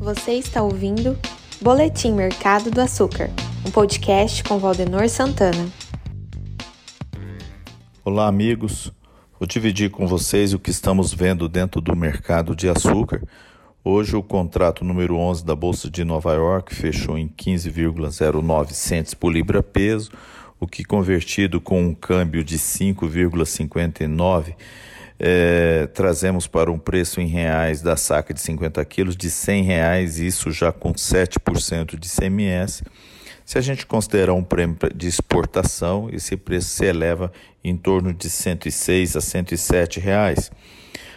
Você está ouvindo Boletim Mercado do Açúcar, um podcast com Valdenor Santana. Olá, amigos. Vou dividir com vocês o que estamos vendo dentro do mercado de açúcar. Hoje, o contrato número 11 da Bolsa de Nova York fechou em 15,09 centes por libra peso, o que convertido com um câmbio de 5,59 é, trazemos para um preço em reais da saca de 50 quilos de 100 reais, isso já com 7% de CMS. Se a gente considerar um prêmio de exportação, esse preço se eleva em torno de 106 a 107 reais.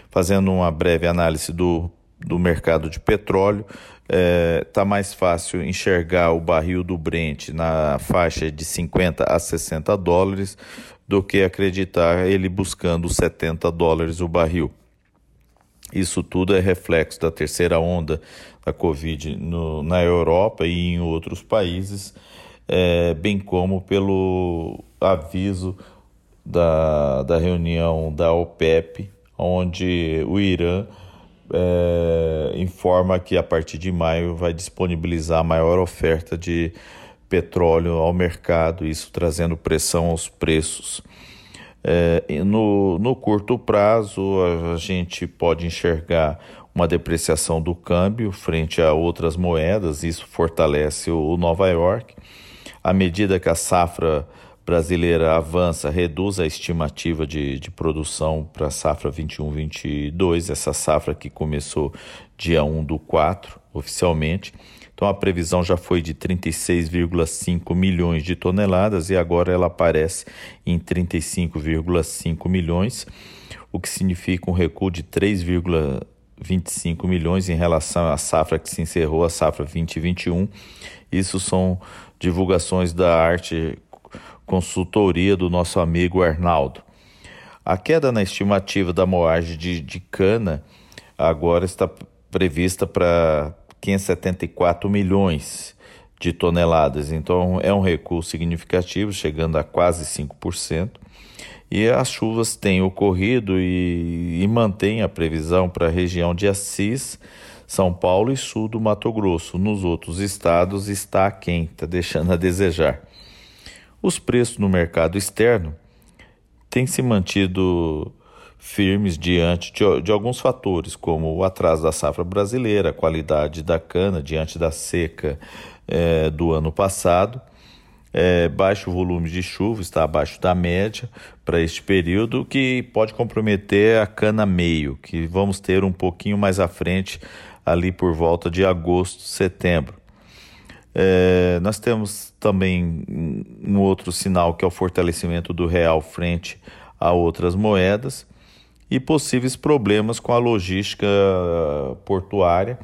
Fazendo uma breve análise do, do mercado de petróleo, está é, tá mais fácil enxergar o barril do Brent na faixa de 50 a 60 dólares do que acreditar ele buscando 70 dólares o barril. Isso tudo é reflexo da terceira onda da Covid no, na Europa e em outros países, é, bem como pelo aviso da, da reunião da OPEP, onde o Irã é, informa que a partir de maio vai disponibilizar a maior oferta de petróleo ao mercado, isso trazendo pressão aos preços. É, no, no curto prazo, a gente pode enxergar uma depreciação do câmbio frente a outras moedas, isso fortalece o, o Nova York. À medida que a safra brasileira avança, reduz a estimativa de, de produção para a safra 21-22, essa safra que começou dia 1 do 4, oficialmente. Então a previsão já foi de 36,5 milhões de toneladas e agora ela aparece em 35,5 milhões, o que significa um recuo de 3,25 milhões em relação à safra que se encerrou, a safra 2021. Isso são divulgações da arte consultoria do nosso amigo Arnaldo. A queda na estimativa da moagem de, de cana agora está prevista para 574 milhões de toneladas. Então é um recuo significativo, chegando a quase 5%. E as chuvas têm ocorrido e, e mantém a previsão para a região de Assis, São Paulo e sul do Mato Grosso. Nos outros estados está quem está deixando a desejar. Os preços no mercado externo têm se mantido firmes diante de, de, alguns fatores, como o atraso da safra brasileira, a qualidade da cana diante da seca é, do ano passado, é, baixo volume de chuva, está abaixo da média para este período, que pode comprometer a cana meio, que vamos ter um pouquinho mais à frente, ali por volta de agosto, setembro. É, nós temos também um outro sinal que é o fortalecimento do real frente a outras moedas e possíveis problemas com a logística portuária,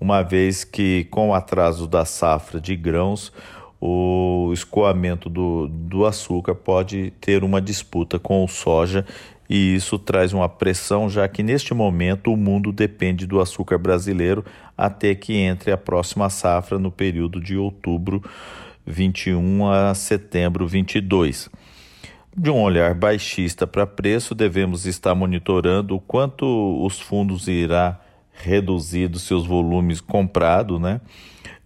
uma vez que, com o atraso da safra de grãos, o escoamento do, do açúcar pode ter uma disputa com o soja e isso traz uma pressão, já que neste momento o mundo depende do açúcar brasileiro até que entre a próxima safra no período de outubro 21 a setembro 22. De um olhar baixista para preço, devemos estar monitorando o quanto os fundos irá reduzir dos seus volumes comprados, né?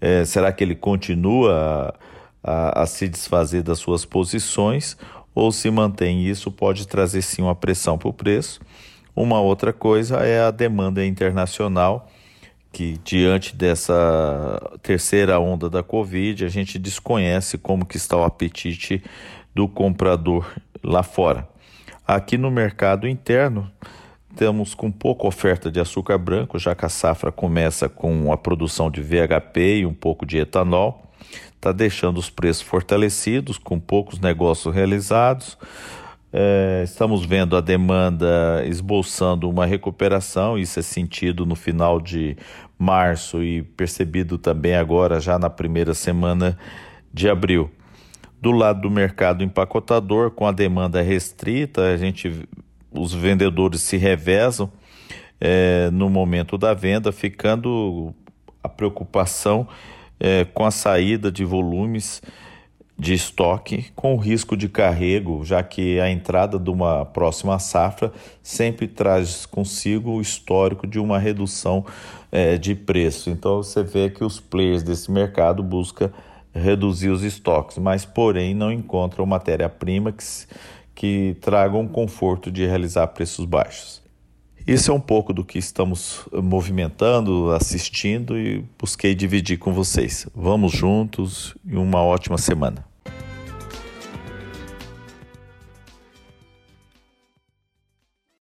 É, será que ele continua a, a, a, se desfazer das suas posições ou se mantém isso pode trazer sim uma pressão para o preço. Uma outra coisa é a demanda internacional, que diante dessa terceira onda da Covid, a gente desconhece como que está o apetite do comprador lá fora. Aqui no mercado interno, temos com pouca oferta de açúcar branco, já que a safra começa com a produção de VHP e um pouco de etanol, está deixando os preços fortalecidos, com poucos negócios realizados. É, estamos vendo a demanda esboçando uma recuperação, isso é sentido no final de março e percebido também agora, já na primeira semana de abril. Do lado do mercado empacotador, com a demanda restrita, a gente, os vendedores se revezam é, no momento da venda, ficando a preocupação é, com a saída de volumes de estoque com risco de carrego, já que a entrada de uma próxima safra sempre traz consigo o histórico de uma redução é, de preço. Então você vê que os players desse mercado buscam reduzir os estoques, mas porém não encontram matéria-prima que, que tragam um conforto de realizar preços baixos. Isso é um pouco do que estamos movimentando, assistindo e busquei dividir com vocês. Vamos juntos e uma ótima semana.